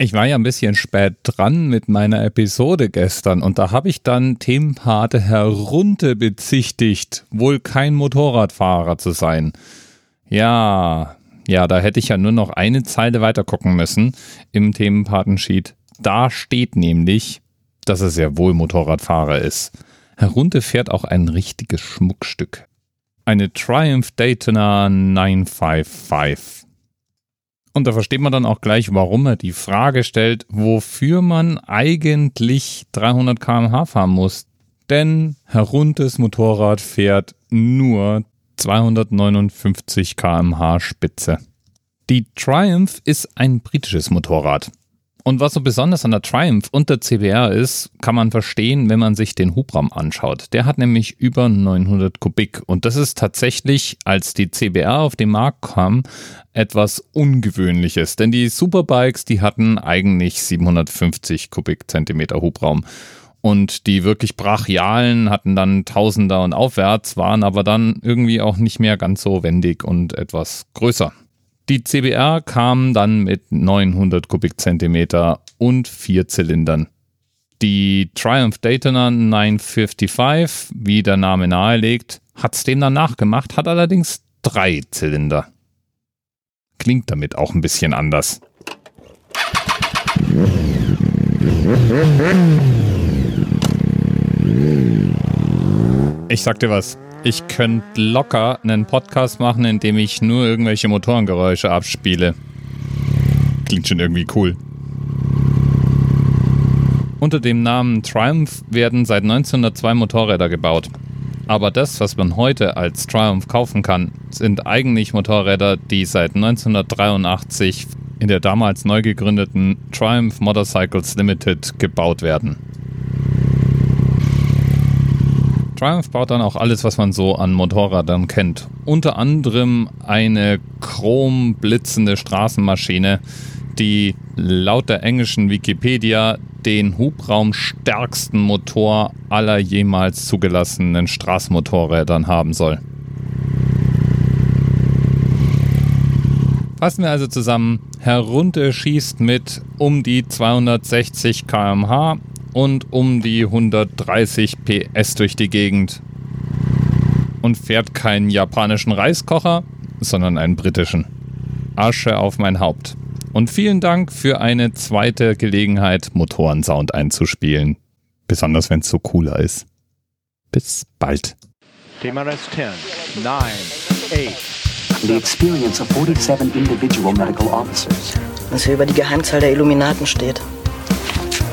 Ich war ja ein bisschen spät dran mit meiner Episode gestern und da habe ich dann Themenpate herunter bezichtigt, wohl kein Motorradfahrer zu sein. Ja, ja, da hätte ich ja nur noch eine Zeile weiter gucken müssen im Themenpatensheet. Da steht nämlich, dass er sehr wohl Motorradfahrer ist. Herunter fährt auch ein richtiges Schmuckstück. Eine Triumph Daytona 955. Und da versteht man dann auch gleich, warum er die Frage stellt, wofür man eigentlich 300 km/h fahren muss. Denn Herunters Motorrad fährt nur 259 km/h Spitze. Die Triumph ist ein britisches Motorrad. Und was so besonders an der Triumph und der CBR ist, kann man verstehen, wenn man sich den Hubraum anschaut. Der hat nämlich über 900 Kubik. Und das ist tatsächlich, als die CBR auf den Markt kam, etwas Ungewöhnliches. Denn die Superbikes, die hatten eigentlich 750 Kubikzentimeter Hubraum. Und die wirklich brachialen hatten dann Tausender und aufwärts, waren aber dann irgendwie auch nicht mehr ganz so wendig und etwas größer. Die CBR kam dann mit 900 Kubikzentimeter und vier Zylindern. Die Triumph Daytona 955, wie der Name nahelegt, hat es dem dann nachgemacht, hat allerdings drei Zylinder. Klingt damit auch ein bisschen anders. Ich sag dir was. Ich könnte locker einen Podcast machen, in dem ich nur irgendwelche Motorengeräusche abspiele. Klingt schon irgendwie cool. Unter dem Namen Triumph werden seit 1902 Motorräder gebaut. Aber das, was man heute als Triumph kaufen kann, sind eigentlich Motorräder, die seit 1983 in der damals neu gegründeten Triumph Motorcycles Limited gebaut werden. Triumph baut dann auch alles, was man so an Motorradern kennt. Unter anderem eine chromblitzende Straßenmaschine, die laut der englischen Wikipedia den hubraumstärksten Motor aller jemals zugelassenen Straßenmotorrädern haben soll. Fassen wir also zusammen, herunter schießt mit um die 260 km/h und um die 130 PS durch die Gegend und fährt keinen japanischen Reiskocher, sondern einen britischen. Asche auf mein Haupt. Und vielen Dank für eine zweite Gelegenheit, Motorensound einzuspielen. Besonders wenn es so cooler ist. Bis bald. TMRS 10, 9, 8. The experience of 47 individual medical officers. Was hier über die Geheimzahl der Illuminaten steht.